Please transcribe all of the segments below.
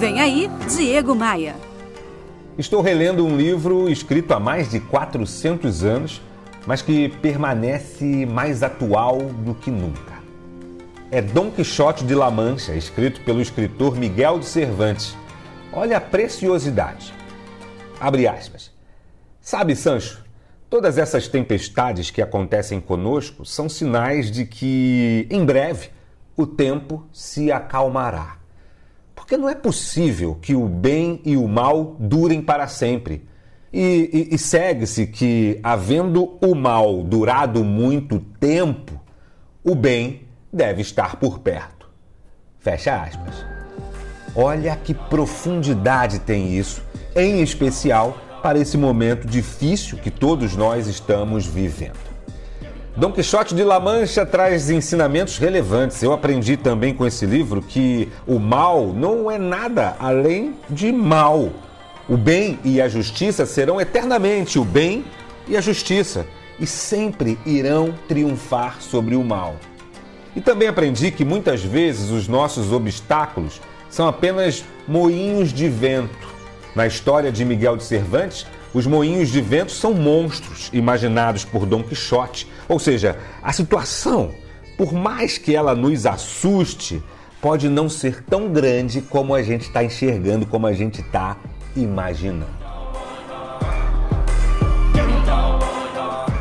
Vem aí, Diego Maia. Estou relendo um livro escrito há mais de 400 anos, mas que permanece mais atual do que nunca. É Dom Quixote de La Mancha, escrito pelo escritor Miguel de Cervantes. Olha a preciosidade. Abre aspas. Sabe, Sancho, todas essas tempestades que acontecem conosco são sinais de que, em breve, o tempo se acalmará. Porque não é possível que o bem e o mal durem para sempre. E, e, e segue-se que, havendo o mal durado muito tempo, o bem deve estar por perto. Fecha aspas. Olha que profundidade tem isso, em especial para esse momento difícil que todos nós estamos vivendo. Dom Quixote de La Mancha traz ensinamentos relevantes. Eu aprendi também com esse livro que o mal não é nada além de mal. O bem e a justiça serão eternamente o bem e a justiça e sempre irão triunfar sobre o mal. E também aprendi que muitas vezes os nossos obstáculos são apenas moinhos de vento. Na história de Miguel de Cervantes, os moinhos de vento são monstros imaginados por Dom Quixote. Ou seja, a situação, por mais que ela nos assuste, pode não ser tão grande como a gente está enxergando, como a gente está imaginando.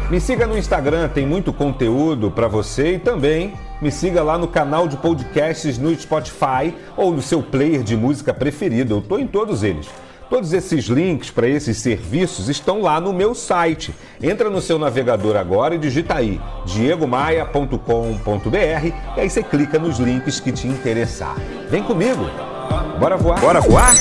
Me siga no Instagram, tem muito conteúdo para você e também me siga lá no canal de podcasts no Spotify ou no seu player de música preferido. Eu estou em todos eles. Todos esses links para esses serviços estão lá no meu site. Entra no seu navegador agora e digita aí diegomaia.com.br e aí você clica nos links que te interessar. Vem comigo. Bora voar? Bora voar?